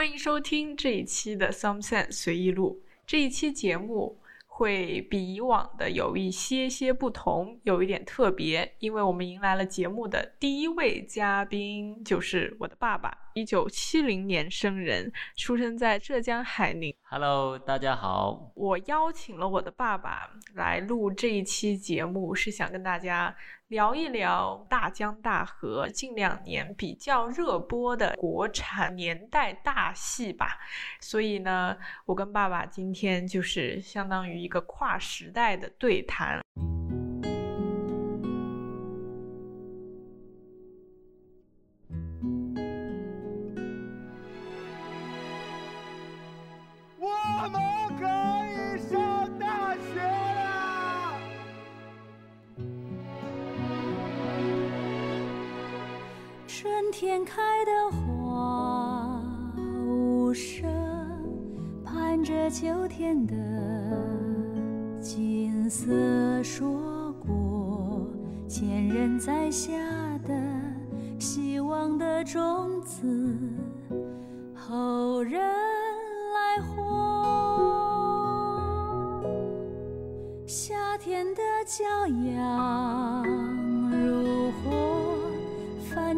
欢迎收听这一期的《Some Sense 随意录》。这一期节目会比以往的有一些些不同，有一点特别，因为我们迎来了节目的第一位嘉宾，就是我的爸爸。一九七零年生人，出生在浙江海宁。Hello，大家好。我邀请了我的爸爸来录这一期节目，是想跟大家。聊一聊大江大河近两年比较热播的国产年代大戏吧。所以呢，我跟爸爸今天就是相当于一个跨时代的对谈。天开的花无声，盼着秋天的景色。说过，前人栽下的希望的种子，后人来获。夏天的骄阳。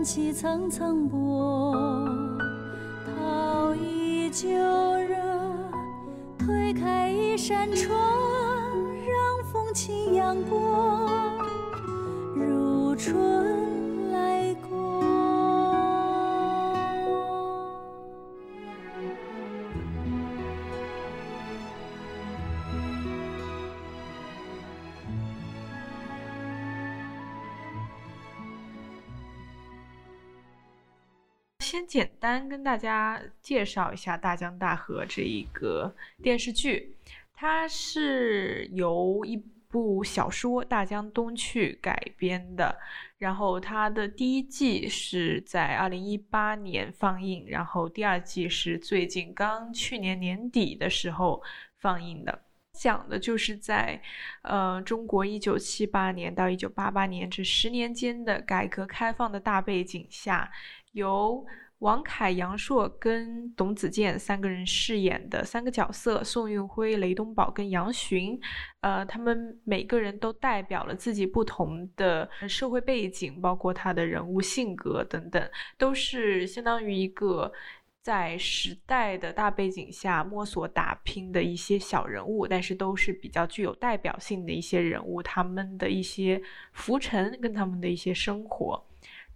起层层波，桃依旧热，推开一扇窗，让风轻扬过，如春。简单跟大家介绍一下《大江大河》这一个电视剧，它是由一部小说《大江东去》改编的。然后它的第一季是在二零一八年放映，然后第二季是最近刚去年年底的时候放映的。讲的就是在呃中国一九七八年到一九八八年这十年间的改革开放的大背景下，由王凯、杨烁跟董子健三个人饰演的三个角色，宋运辉、雷东宝跟杨巡，呃，他们每个人都代表了自己不同的社会背景，包括他的人物性格等等，都是相当于一个在时代的大背景下摸索打拼的一些小人物，但是都是比较具有代表性的一些人物，他们的一些浮沉跟他们的一些生活。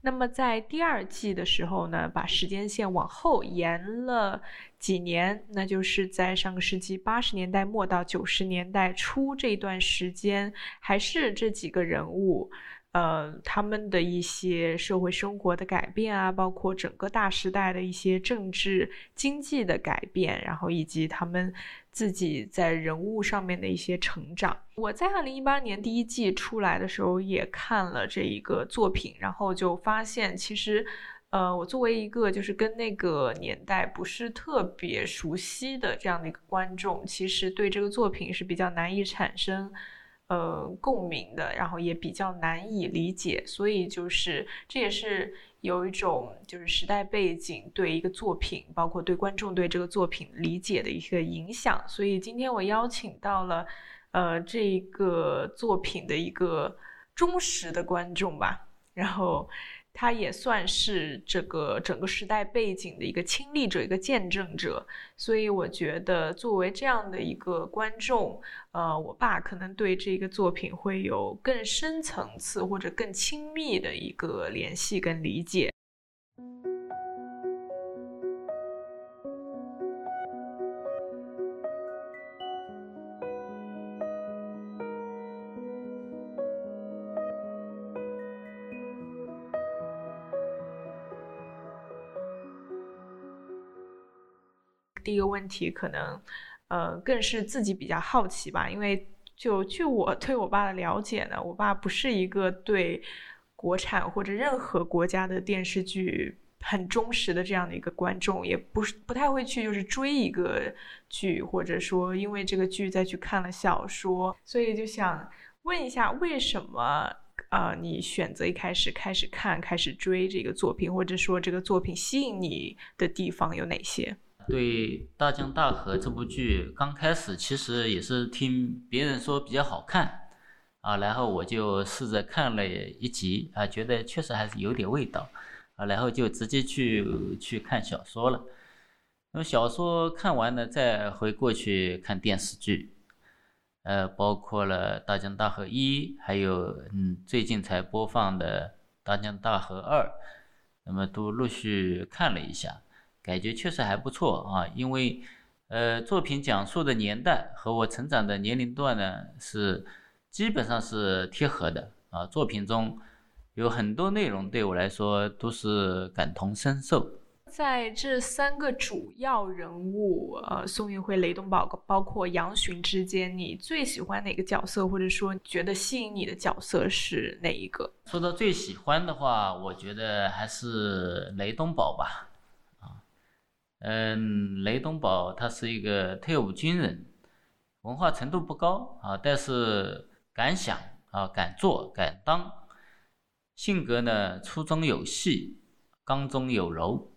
那么在第二季的时候呢，把时间线往后延了几年，那就是在上个世纪八十年代末到九十年代初这段时间，还是这几个人物。呃，他们的一些社会生活的改变啊，包括整个大时代的一些政治经济的改变，然后以及他们自己在人物上面的一些成长。我在二零一八年第一季出来的时候也看了这一个作品，然后就发现，其实，呃，我作为一个就是跟那个年代不是特别熟悉的这样的一个观众，其实对这个作品是比较难以产生。呃，共鸣的，然后也比较难以理解，所以就是这也是有一种就是时代背景对一个作品，包括对观众对这个作品理解的一个影响。所以今天我邀请到了，呃，这个作品的一个忠实的观众吧，然后。他也算是这个整个时代背景的一个亲历者、一个见证者，所以我觉得作为这样的一个观众，呃，我爸可能对这个作品会有更深层次或者更亲密的一个联系跟理解。第一个问题可能，呃，更是自己比较好奇吧，因为就据我对我爸的了解呢，我爸不是一个对国产或者任何国家的电视剧很忠实的这样的一个观众，也不是不太会去就是追一个剧，或者说因为这个剧再去看了小说，所以就想问一下，为什么呃你选择一开始开始看开始追这个作品，或者说这个作品吸引你的地方有哪些？对《大江大河》这部剧刚开始其实也是听别人说比较好看啊，然后我就试着看了一集啊，觉得确实还是有点味道啊，然后就直接去去看小说了。那么小说看完了，再回过去看电视剧，呃，包括了《大江大河一》，还有嗯最近才播放的《大江大河二》，那么都陆续看了一下。感觉确实还不错啊，因为，呃，作品讲述的年代和我成长的年龄段呢是基本上是贴合的啊。作品中有很多内容对我来说都是感同身受。在这三个主要人物，呃，宋运辉、雷东宝，包括杨巡之间，你最喜欢哪个角色，或者说觉得吸引你的角色是哪一个？说到最喜欢的话，我觉得还是雷东宝吧。嗯，雷东宝他是一个退伍军人，文化程度不高啊，但是敢想啊，敢做敢当，性格呢粗中有细，刚中有柔。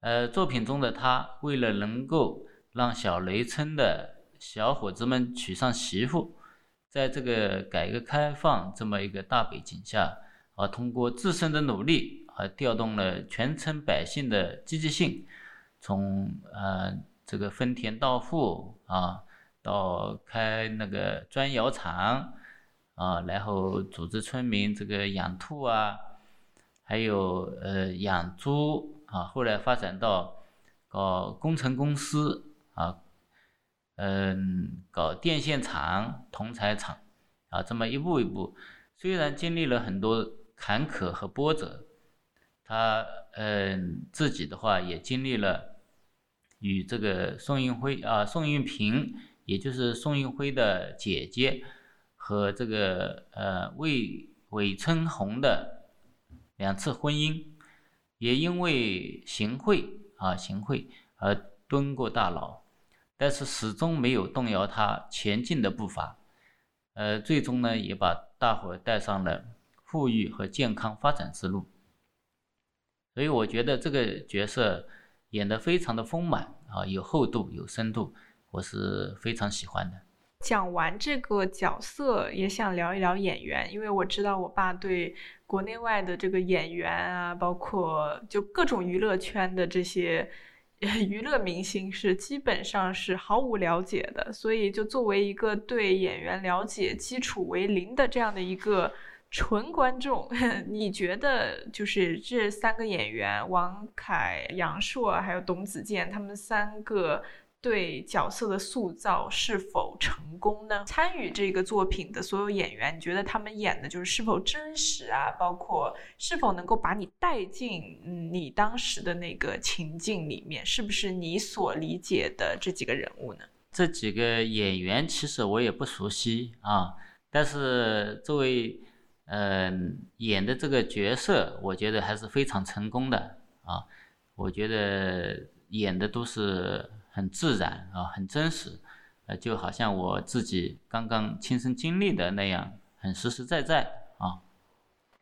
呃，作品中的他为了能够让小雷村的小伙子们娶上媳妇，在这个改革开放这么一个大背景下啊，通过自身的努力啊，调动了全村百姓的积极性。从呃这个分田到户啊，到开那个砖窑厂啊，然后组织村民这个养兔啊，还有呃养猪啊，后来发展到搞工程公司啊，嗯，搞电线厂、铜材厂啊，这么一步一步，虽然经历了很多坎坷和波折，他嗯自己的话也经历了。与这个宋运辉啊，宋运平，也就是宋运辉的姐姐，和这个呃魏韦春红的两次婚姻，也因为行贿啊行贿而蹲过大牢，但是始终没有动摇他前进的步伐，呃，最终呢也把大伙带上了富裕和健康发展之路，所以我觉得这个角色。演得非常的丰满啊，有厚度，有深度，我是非常喜欢的。讲完这个角色，也想聊一聊演员，因为我知道我爸对国内外的这个演员啊，包括就各种娱乐圈的这些娱乐明星是基本上是毫无了解的，所以就作为一个对演员了解基础为零的这样的一个。纯观众，你觉得就是这三个演员王凯、杨烁还有董子健，他们三个对角色的塑造是否成功呢？参与这个作品的所有演员，你觉得他们演的就是是否真实啊？包括是否能够把你带进你当时的那个情境里面，是不是你所理解的这几个人物呢？这几个演员其实我也不熟悉啊，但是作为嗯，演的这个角色，我觉得还是非常成功的啊！我觉得演的都是很自然啊，很真实，呃，就好像我自己刚刚亲身经历的那样，很实实在在啊。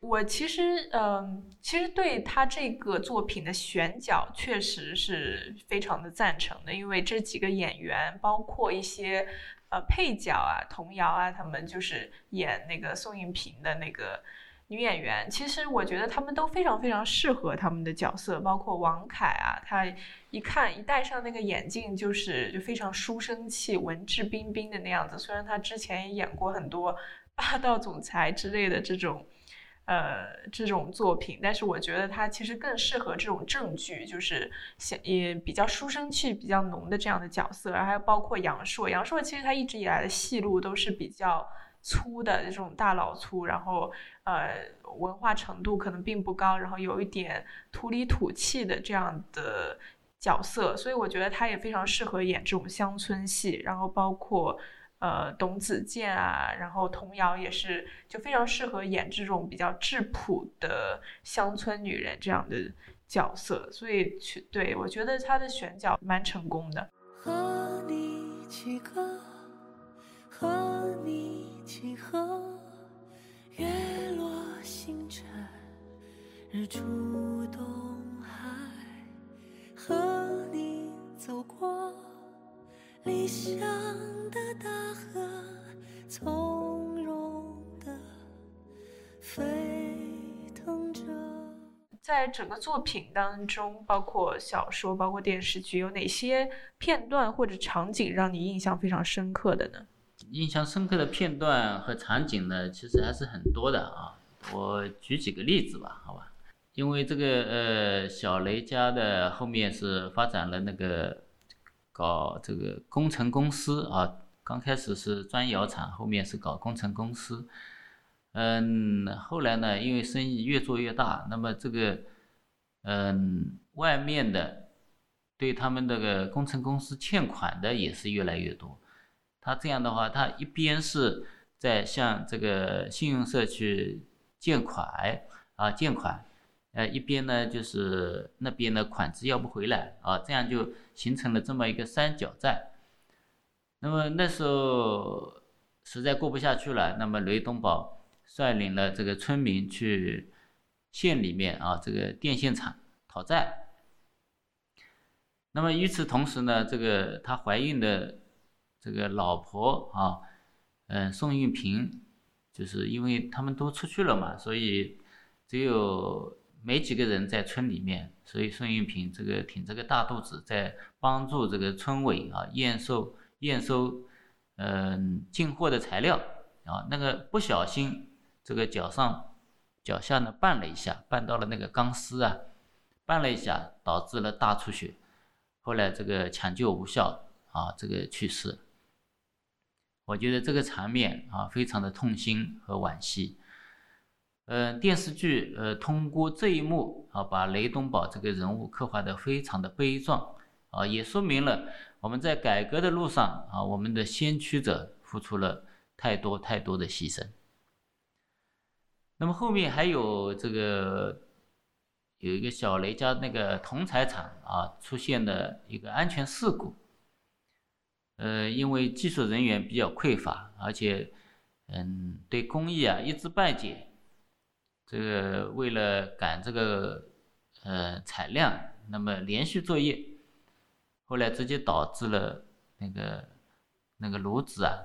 我其实，嗯，其实对他这个作品的选角确实是非常的赞成的，因为这几个演员，包括一些。呃，配角啊，童瑶啊，他们就是演那个宋运平的那个女演员。其实我觉得他们都非常非常适合他们的角色，包括王凯啊，他一看一戴上那个眼镜，就是就非常书生气、文质彬彬的那样子。虽然他之前也演过很多霸道总裁之类的这种。呃，这种作品，但是我觉得他其实更适合这种正剧，就是也比较书生气比较浓的这样的角色，然后还有包括杨烁，杨烁其实他一直以来的戏路都是比较粗的这种大老粗，然后呃文化程度可能并不高，然后有一点土里土气的这样的角色，所以我觉得他也非常适合演这种乡村戏，然后包括。呃，董子健啊，然后童谣也是，就非常适合演这种比较质朴的乡村女人这样的角色，所以去，对，我觉得他的选角蛮成功的。和你一起歌。和你一起和。月落星辰。日出东海。和你走过。理想的大。从容的沸腾着。在整个作品当中包括小说包括电视剧有哪些片段或者场景让你印象非常深刻的呢？印象深刻的片段和场景呢其实还是很多的啊。我举几个例子吧好吧。因为这个呃小雷家的后面是发展了那个搞这个工程公司啊刚开始是砖窑厂，后面是搞工程公司。嗯，后来呢，因为生意越做越大，那么这个，嗯，外面的对他们这个工程公司欠款的也是越来越多。他这样的话，他一边是在向这个信用社去借款啊，借款，呃，一边呢就是那边的款子要不回来啊，这样就形成了这么一个三角债。那么那时候实在过不下去了，那么雷东宝。率领了这个村民去县里面啊，这个电线厂讨债。那么与此同时呢，这个她怀孕的这个老婆啊，嗯，宋运平，就是因为他们都出去了嘛，所以只有没几个人在村里面，所以宋运平这个挺着个大肚子在帮助这个村委啊验收验收嗯进货的材料啊，那个不小心。这个脚上、脚下呢绊了一下，绊到了那个钢丝啊，绊了一下，导致了大出血。后来这个抢救无效啊，这个去世。我觉得这个场面啊，非常的痛心和惋惜。嗯，电视剧呃，通过这一幕啊，把雷东宝这个人物刻画的非常的悲壮啊，也说明了我们在改革的路上啊，我们的先驱者付出了太多太多的牺牲。那么后面还有这个有一个小雷家那个铜材厂啊出现的一个安全事故，呃，因为技术人员比较匮乏，而且嗯对工艺啊一知半解，这个为了赶这个呃产量，那么连续作业，后来直接导致了那个那个炉子啊，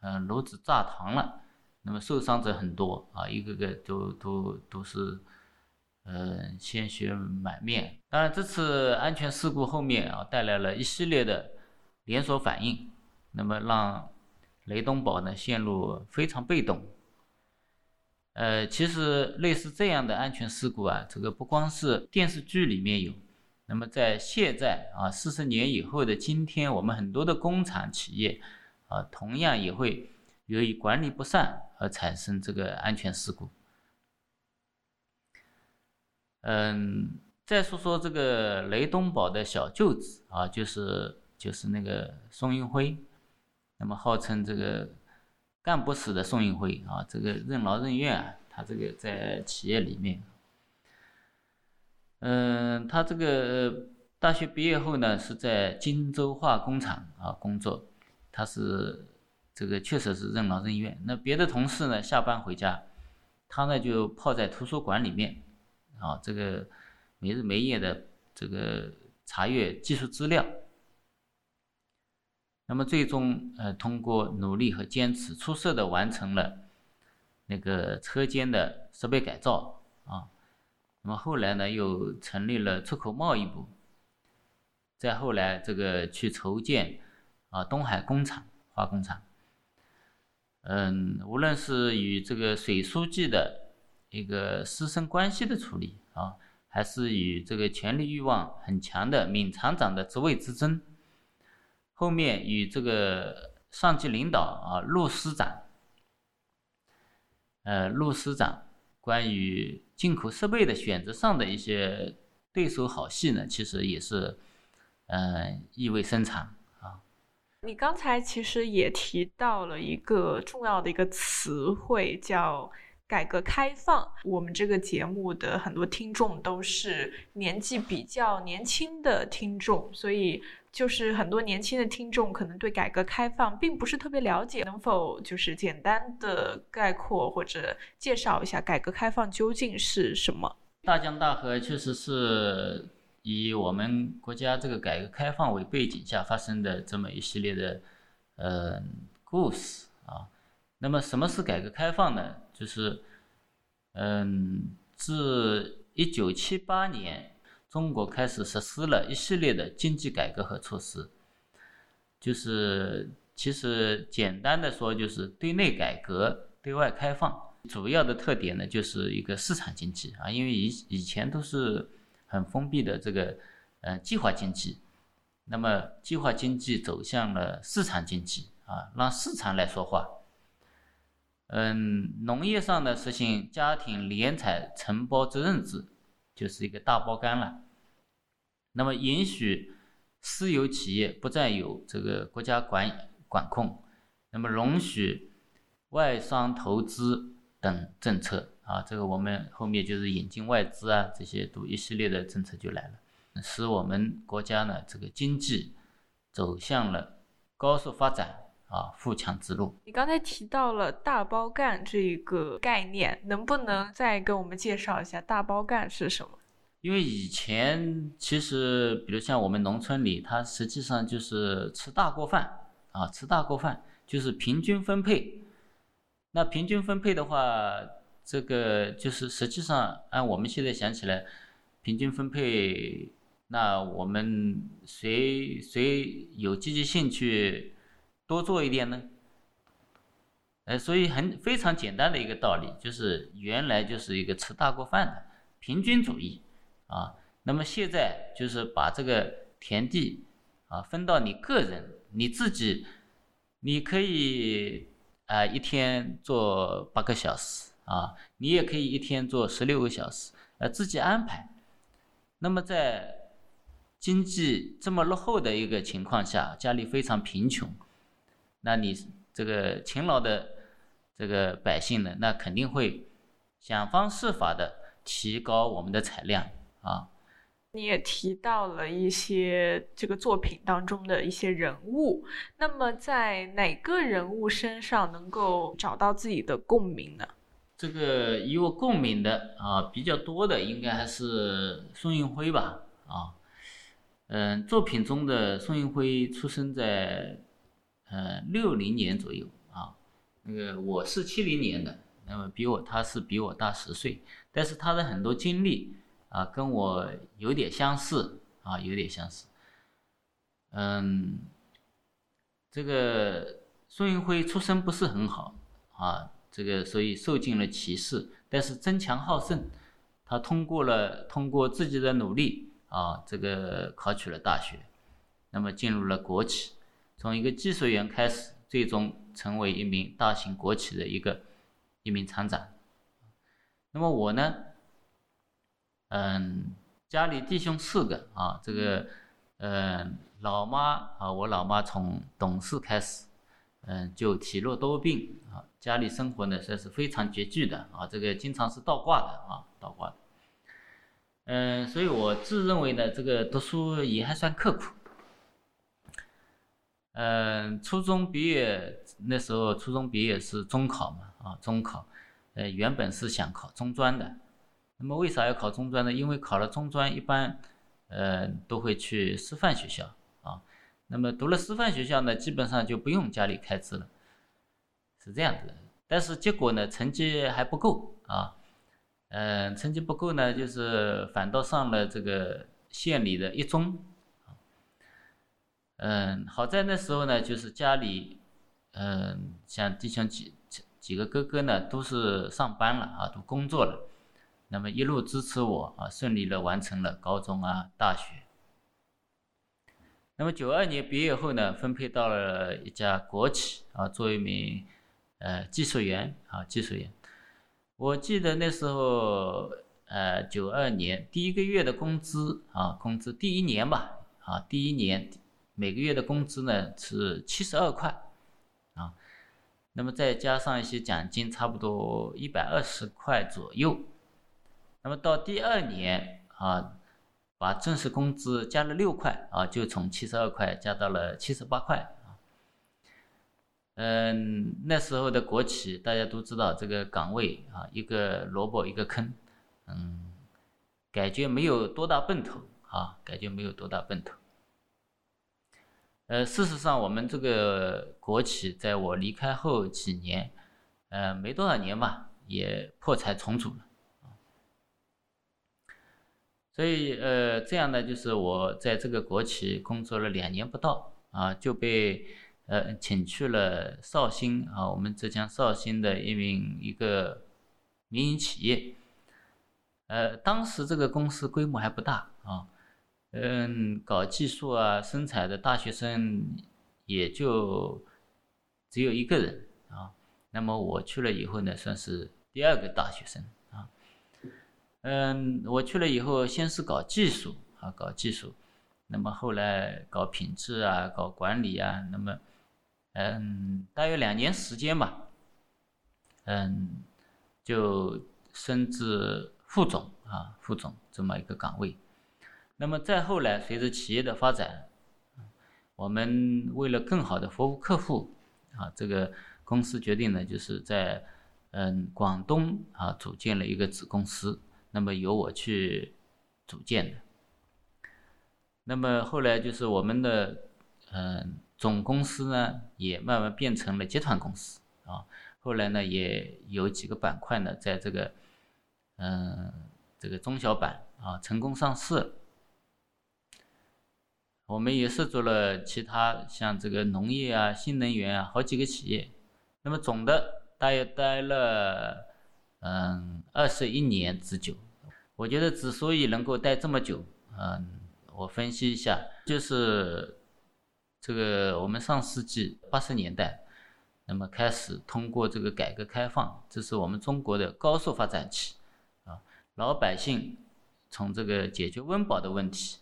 嗯炉子炸膛了。那么受伤者很多啊，一个个都都都是，呃，鲜血满面。当然，这次安全事故后面啊，带来了一系列的连锁反应，那么让雷东宝呢陷入非常被动。呃，其实类似这样的安全事故啊，这个不光是电视剧里面有，那么在现在啊，四十年以后的今天，我们很多的工厂企业啊，同样也会。由于管理不善而产生这个安全事故。嗯，再说说这个雷东宝的小舅子啊，就是就是那个宋运辉，那么号称这个干不死的宋运辉啊，这个任劳任怨啊，他这个在企业里面，嗯，他这个大学毕业后呢，是在荆州化工厂啊工作，他是。这个确实是任劳任怨。那别的同事呢，下班回家，他呢就泡在图书馆里面，啊，这个没日没夜的这个查阅技术资料。那么最终，呃，通过努力和坚持，出色的完成了那个车间的设备改造啊。那么后来呢，又成立了出口贸易部。再后来，这个去筹建啊东海工厂化工厂。嗯，无论是与这个水书记的一个师生关系的处理啊，还是与这个权力欲望很强的闵厂长的职位之争，后面与这个上级领导啊陆师长，呃陆师长关于进口设备的选择上的一些对手好戏呢，其实也是嗯意味深长啊。你刚才其实也提到了一个重要的一个词汇，叫改革开放。我们这个节目的很多听众都是年纪比较年轻的听众，所以就是很多年轻的听众可能对改革开放并不是特别了解。能否就是简单的概括或者介绍一下改革开放究竟是什么？大江大河确实是。以我们国家这个改革开放为背景下发生的这么一系列的呃故事啊，那么什么是改革开放呢？就是嗯，自一九七八年，中国开始实施了一系列的经济改革和措施，就是其实简单的说，就是对内改革、对外开放。主要的特点呢，就是一个市场经济啊，因为以以前都是很封闭的这个呃计划经济，那么计划经济走向了市场经济啊，让市场来说话。嗯，农业上呢实行家庭联采承包责任制，就是一个大包干了。那么允许私有企业不再有这个国家管管控，那么容许外商投资等政策啊，这个我们后面就是引进外资啊，这些都一系列的政策就来了，使我们国家呢这个经济走向了高速发展。啊，富强之路。你刚才提到了大包干这个概念，能不能再给我们介绍一下大包干是什么？因为以前其实，比如像我们农村里，它实际上就是吃大锅饭啊，吃大锅饭就是平均分配。那平均分配的话，这个就是实际上按我们现在想起来，平均分配，那我们谁谁有积极兴趣？多做一点呢，呃，所以很非常简单的一个道理，就是原来就是一个吃大锅饭的平均主义啊，那么现在就是把这个田地啊分到你个人，你自己，你可以啊一天做八个小时啊，你也可以一天做十六个小时，呃，自己安排。那么在经济这么落后的一个情况下，家里非常贫穷。那你这个勤劳的这个百姓呢，那肯定会想方设法的提高我们的产量啊。你也提到了一些这个作品当中的一些人物，那么在哪个人物身上能够找到自己的共鸣呢？这个与我共鸣的啊，比较多的应该还是宋运辉吧啊。嗯，作品中的宋运辉出生在。呃，六零年左右啊，那个我是七零年的，那么比我他是比我大十岁，但是他的很多经历啊跟我有点相似啊，有点相似。嗯，这个宋运辉出身不是很好啊，这个所以受尽了歧视，但是争强好胜，他通过了通过自己的努力啊，这个考取了大学，那么进入了国企。从一个技术员开始，最终成为一名大型国企的一个一名厂长。那么我呢，嗯，家里弟兄四个啊，这个，嗯，老妈啊，我老妈从懂事开始，嗯，就体弱多病啊，家里生活呢算是非常拮据的啊，这个经常是倒挂的啊，倒挂的。嗯，所以我自认为呢，这个读书也还算刻苦。嗯，初中毕业那时候，初中毕业是中考嘛，啊，中考，呃，原本是想考中专的，那么为啥要考中专呢？因为考了中专，一般，呃，都会去师范学校啊，那么读了师范学校呢，基本上就不用家里开支了，是这样子的。但是结果呢，成绩还不够啊，嗯，成绩不够呢，就是反倒上了这个县里的一中。嗯，好在那时候呢，就是家里，嗯，像弟兄几几个哥哥呢，都是上班了啊，都工作了，那么一路支持我啊，顺利的完成了高中啊、大学。那么九二年毕业后呢，分配到了一家国企啊，做一名呃技术员啊，技术员。我记得那时候，呃，九二年第一个月的工资啊，工资第一年吧，啊，第一年。每个月的工资呢是七十二块，啊，那么再加上一些奖金，差不多一百二十块左右。那么到第二年啊，把正式工资加了六块啊，就从七十二块加到了七十八块啊。嗯，那时候的国企大家都知道，这个岗位啊，一个萝卜一个坑，嗯，感觉没有多大奔头啊，感觉没有多大奔头。呃，事实上，我们这个国企在我离开后几年，呃，没多少年吧，也破产重组了。所以呃，这样呢，就是我在这个国企工作了两年不到啊，就被呃请去了绍兴啊，我们浙江绍兴的一名一个民营企业。呃，当时这个公司规模还不大啊，嗯，搞技术啊、生产的大学生也就只有一个人啊。那么我去了以后呢，算是第二个大学生啊。嗯，我去了以后，先是搞技术啊，搞技术，那么后来搞品质啊，搞管理啊，那么，嗯，大约两年时间吧，嗯，就升至副总啊，副总这么一个岗位。那么再后来，随着企业的发展，我们为了更好的服务客户啊，这个公司决定呢，就是在嗯广东啊组建了一个子公司。那么由我去组建的，那么后来就是我们的嗯总公司呢，也慢慢变成了集团公司啊。后来呢，也有几个板块呢，在这个嗯这个中小板啊成功上市。我们也涉足了其他像这个农业啊、新能源啊好几个企业。那么总的大约待了。嗯，二十一年之久，我觉得之所以能够待这么久，嗯，我分析一下，就是这个我们上世纪八十年代，那么开始通过这个改革开放，这是我们中国的高速发展期，啊，老百姓从这个解决温饱的问题，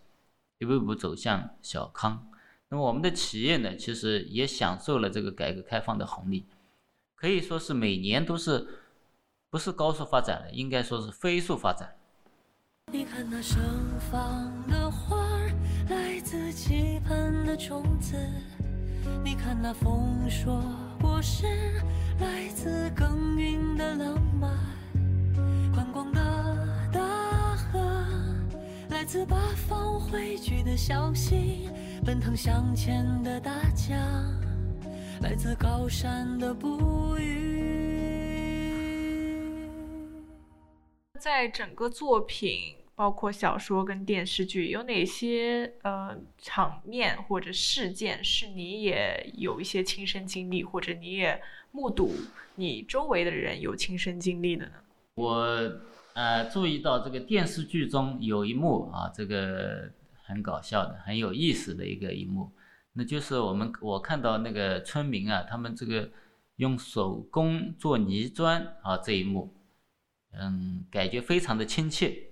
一步步走向小康，那么我们的企业呢，其实也享受了这个改革开放的红利，可以说是每年都是。不是高速发展了，应该说是飞速发展。你看那盛放的花儿，来自期盼的种子；你看那丰硕果实，来自耕耘的浪漫。宽广的，来自八方汇聚的消息；奔腾向前的大江，来自高山的哺育。在整个作品，包括小说跟电视剧，有哪些呃场面或者事件是你也有一些亲身经历，或者你也目睹你周围的人有亲身经历的呢？我呃注意到这个电视剧中有一幕啊，这个很搞笑的、很有意思的一个一幕，那就是我们我看到那个村民啊，他们这个用手工做泥砖啊这一幕。嗯，感觉非常的亲切，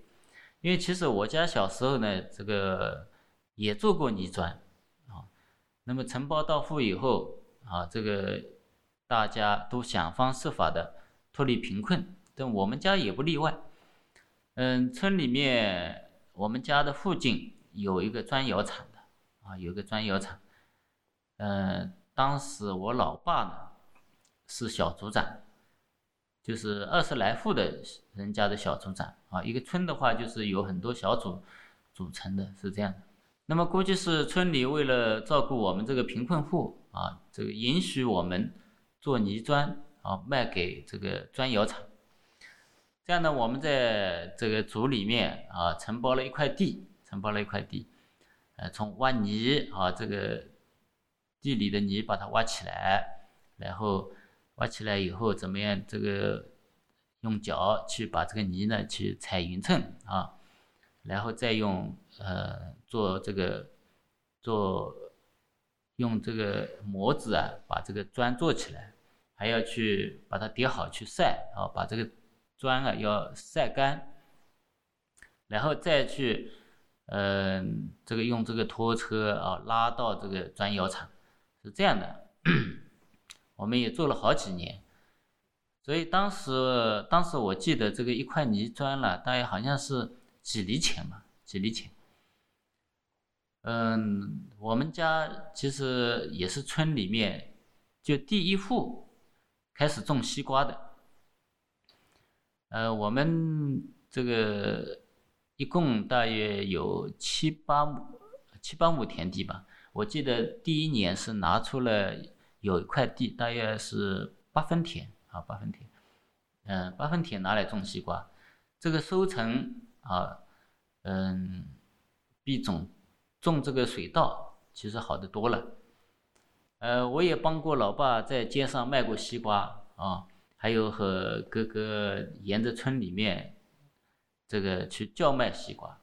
因为其实我家小时候呢，这个也做过泥砖啊。那么承包到户以后啊，这个大家都想方设法的脱离贫困，但我们家也不例外。嗯，村里面我们家的附近有一个砖窑厂的啊，有个砖窑厂。嗯，当时我老爸呢是小组长。就是二十来户的人家的小组长啊，一个村的话就是有很多小组组成的，是这样的。那么估计是村里为了照顾我们这个贫困户啊，这个允许我们做泥砖啊，卖给这个砖窑厂。这样呢，我们在这个组里面啊，承包了一块地，承包了一块地，呃，从挖泥啊，这个地里的泥把它挖起来，然后。挖起来以后怎么样？这个用脚去把这个泥呢去踩匀称啊，然后再用呃做这个做用这个模子啊把这个砖做起来，还要去把它叠好去晒啊，把这个砖啊要晒干，然后再去嗯这个用这个拖车啊拉到这个砖窑厂，是这样的。我们也做了好几年，所以当时当时我记得这个一块泥砖了，大约好像是几厘钱吧，几厘钱。嗯，我们家其实也是村里面就第一户开始种西瓜的。呃，我们这个一共大约有七八亩七八亩田地吧，我记得第一年是拿出了。有一块地，大约是八分田啊，八分田，嗯，八分田拿来种西瓜，这个收成啊，嗯，比种种这个水稻其实好得多了。呃，我也帮过老爸在街上卖过西瓜啊，还有和哥哥沿着村里面这个去叫卖西瓜。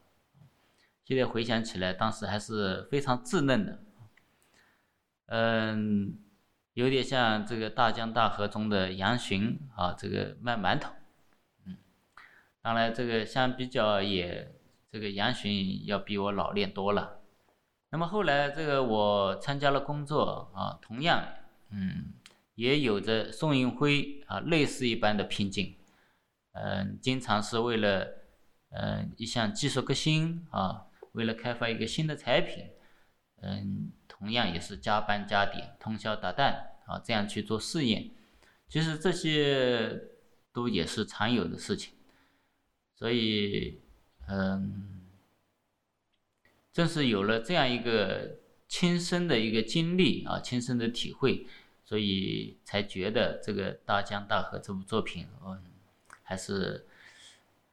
现在回想起来，当时还是非常稚嫩的，嗯。有点像这个大江大河中的杨巡啊，这个卖馒头，嗯，当然这个相比较也，这个杨巡要比我老练多了。那么后来这个我参加了工作啊，同样，嗯，也有着宋运辉啊类似一般的拼劲，嗯，经常是为了，嗯，一项技术革新啊，为了开发一个新的产品，嗯。同样也是加班加点、通宵达旦啊，这样去做试验，其实这些都也是常有的事情。所以，嗯，正是有了这样一个亲身的一个经历啊，亲身的体会，所以才觉得这个《大江大河》这部作品，嗯，还是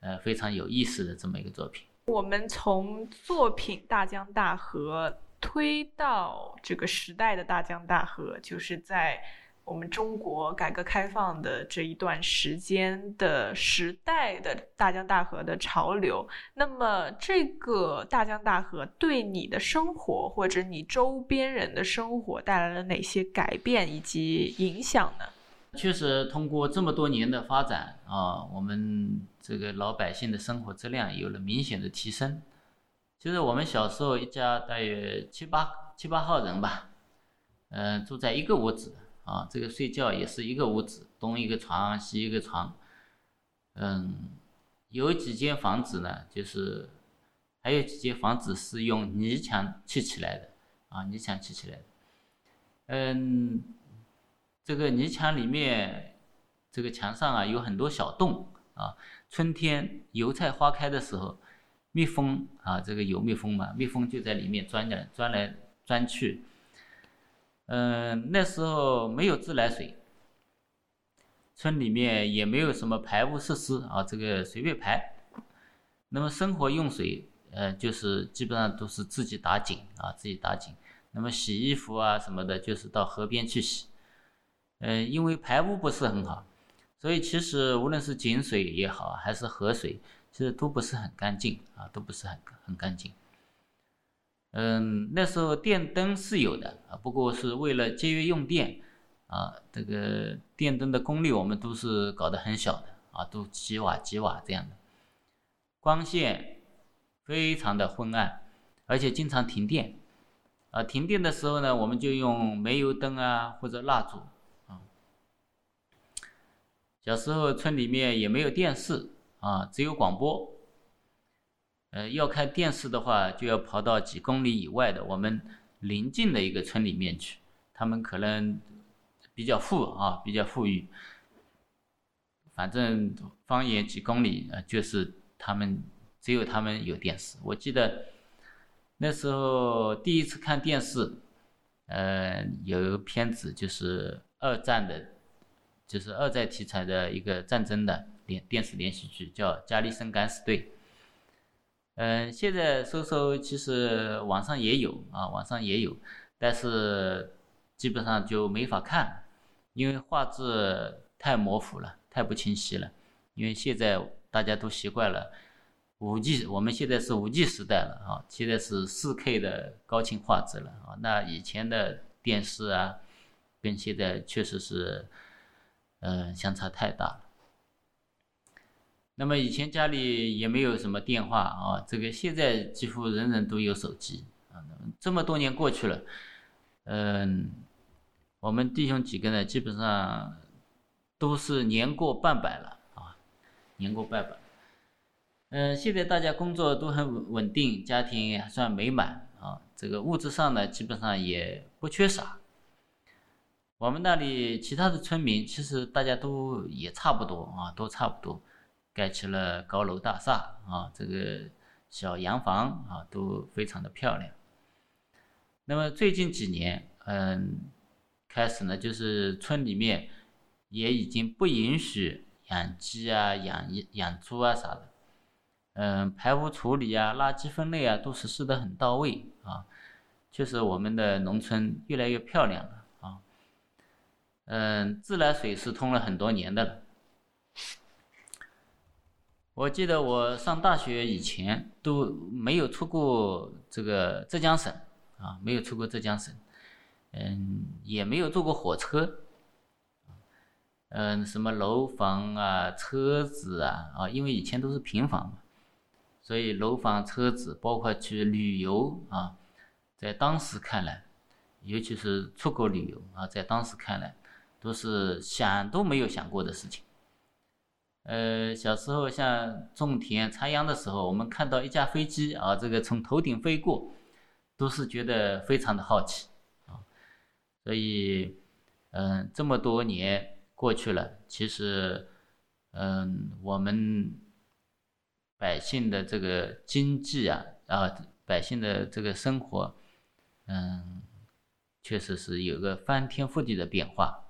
呃非常有意思的这么一个作品。我们从作品《大江大河》。推到这个时代的大江大河，就是在我们中国改革开放的这一段时间的时代的大江大河的潮流。那么，这个大江大河对你的生活或者你周边人的生活带来了哪些改变以及影响呢？确实，通过这么多年的发展啊，我们这个老百姓的生活质量有了明显的提升。其实我们小时候一家大约七八七八号人吧，嗯，住在一个屋子啊，这个睡觉也是一个屋子，东一个床，西一个床，嗯，有几间房子呢，就是还有几间房子是用泥墙砌起来的啊，泥墙砌起来的，嗯，这个泥墙里面这个墙上啊有很多小洞啊，春天油菜花开的时候。蜜蜂啊，这个有蜜蜂嘛？蜜蜂就在里面钻来钻来钻去。嗯，那时候没有自来水，村里面也没有什么排污设施啊，这个随便排。那么生活用水，呃，就是基本上都是自己打井啊，自己打井。那么洗衣服啊什么的，就是到河边去洗。嗯，因为排污不是很好，所以其实无论是井水也好，还是河水。其实都不是很干净啊，都不是很很干净。嗯，那时候电灯是有的啊，不过是为了节约用电啊，这个电灯的功率我们都是搞得很小的啊，都几瓦几瓦这样的，光线非常的昏暗，而且经常停电啊。停电的时候呢，我们就用煤油灯啊或者蜡烛啊。小时候村里面也没有电视。啊，只有广播。呃，要看电视的话，就要跑到几公里以外的我们邻近的一个村里面去。他们可能比较富啊，比较富裕。反正方圆几公里，呃，就是他们只有他们有电视。我记得那时候第一次看电视，呃，有一个片子就是二战的，就是二战题材的一个战争的。电电视连续剧叫《加利森敢死队》。嗯，现在搜搜，其实网上也有啊，网上也有，但是基本上就没法看，因为画质太模糊了，太不清晰了。因为现在大家都习惯了五 G，我们现在是五 G 时代了啊，现在是四 K 的高清画质了啊。那以前的电视啊，跟现在确实是，嗯，相差太大了。那么以前家里也没有什么电话啊，这个现在几乎人人都有手机啊。这么多年过去了，嗯，我们弟兄几个呢，基本上都是年过半百了啊，年过半百。嗯，现在大家工作都很稳定，家庭也还算美满啊。这个物质上呢，基本上也不缺啥。我们那里其他的村民其实大家都也差不多啊，都差不多。盖起了高楼大厦啊，这个小洋房啊都非常的漂亮。那么最近几年，嗯，开始呢，就是村里面也已经不允许养鸡啊、养养猪啊啥的，嗯，排污处理啊、垃圾分类啊都实施的很到位啊，确实我们的农村越来越漂亮了啊，嗯，自来水是通了很多年的了。我记得我上大学以前都没有出过这个浙江省啊，没有出过浙江省，嗯，也没有坐过火车，嗯，什么楼房啊、车子啊啊，因为以前都是平房嘛，所以楼房、车子，包括去旅游啊，在当时看来，尤其是出国旅游啊，在当时看来，都是想都没有想过的事情。呃，小时候像种田、插秧的时候，我们看到一架飞机啊，这个从头顶飞过，都是觉得非常的好奇啊。所以，嗯，这么多年过去了，其实，嗯，我们百姓的这个经济啊，啊，百姓的这个生活，嗯，确实是有个翻天覆地的变化。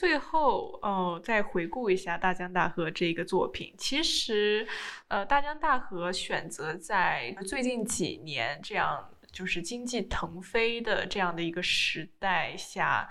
最后，哦，再回顾一下《大江大河》这个作品，其实。呃，大江大河选择在最近几年这样就是经济腾飞的这样的一个时代下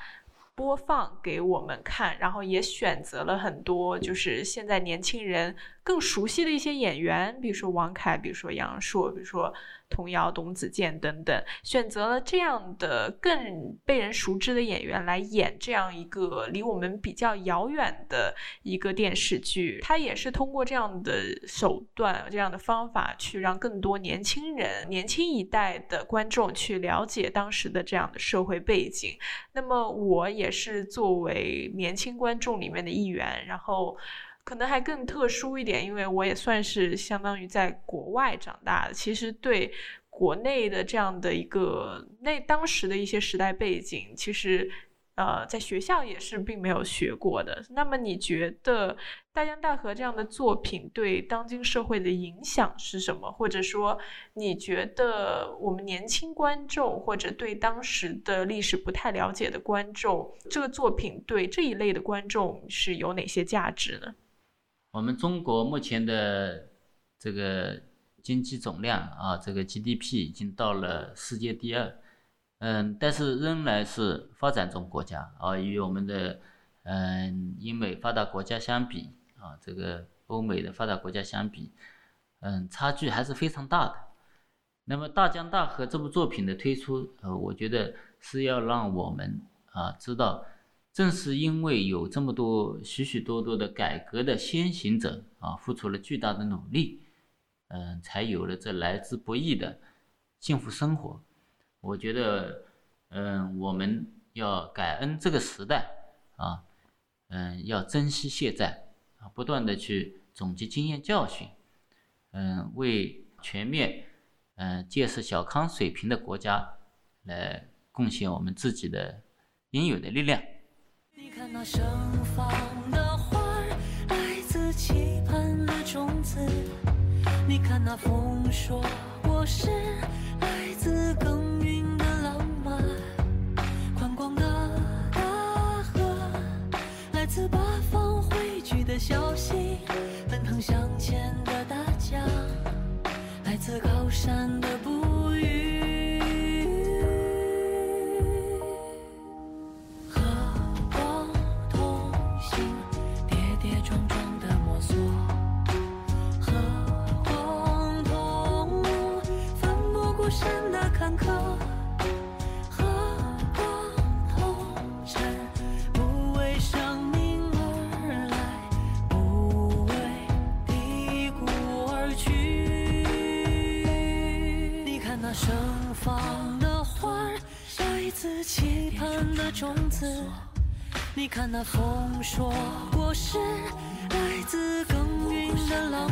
播放给我们看，然后也选择了很多就是现在年轻人更熟悉的一些演员，比如说王凯，比如说杨烁，比如说。童谣、董子健等等，选择了这样的更被人熟知的演员来演这样一个离我们比较遥远的一个电视剧。他也是通过这样的手段、这样的方法，去让更多年轻人、年轻一代的观众去了解当时的这样的社会背景。那么，我也是作为年轻观众里面的一员，然后。可能还更特殊一点，因为我也算是相当于在国外长大的，其实对国内的这样的一个那当时的一些时代背景，其实呃在学校也是并没有学过的。那么你觉得《大江大河》这样的作品对当今社会的影响是什么？或者说你觉得我们年轻观众或者对当时的历史不太了解的观众，这个作品对这一类的观众是有哪些价值呢？我们中国目前的这个经济总量啊，这个 GDP 已经到了世界第二，嗯，但是仍然是发展中国家啊，与我们的嗯英美发达国家相比啊，这个欧美的发达国家相比，嗯，差距还是非常大的。那么《大江大河》这部作品的推出，呃，我觉得是要让我们啊知道。正是因为有这么多许许多多的改革的先行者啊，付出了巨大的努力，嗯，才有了这来之不易的幸福生活。我觉得，嗯，我们要感恩这个时代啊，嗯，要珍惜现在啊，不断的去总结经验教训，嗯，为全面嗯建设小康水平的国家来贡献我们自己的应有的力量。你看那盛放的花儿，来自期盼的种子；你看那丰硕果实，来自耕消息；奔腾向前的大江，来自高山的那风说：“我是，来自耕耘的浪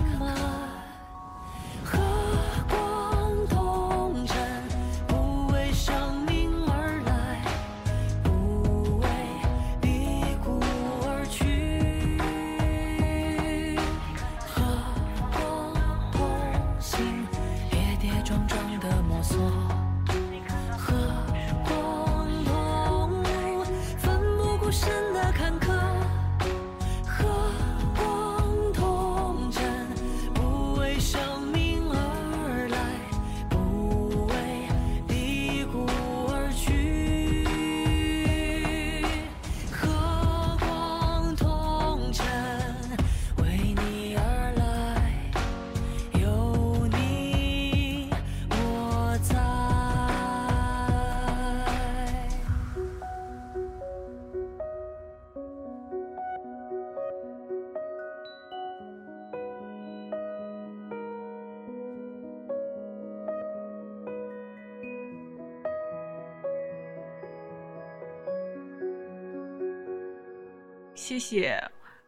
谢谢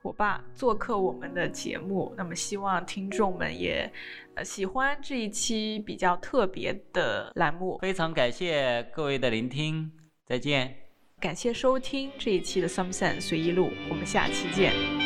我爸做客我们的节目。那么希望听众们也呃喜欢这一期比较特别的栏目。非常感谢各位的聆听，再见。感谢收听这一期的 Some Sense 随意录，我们下期见。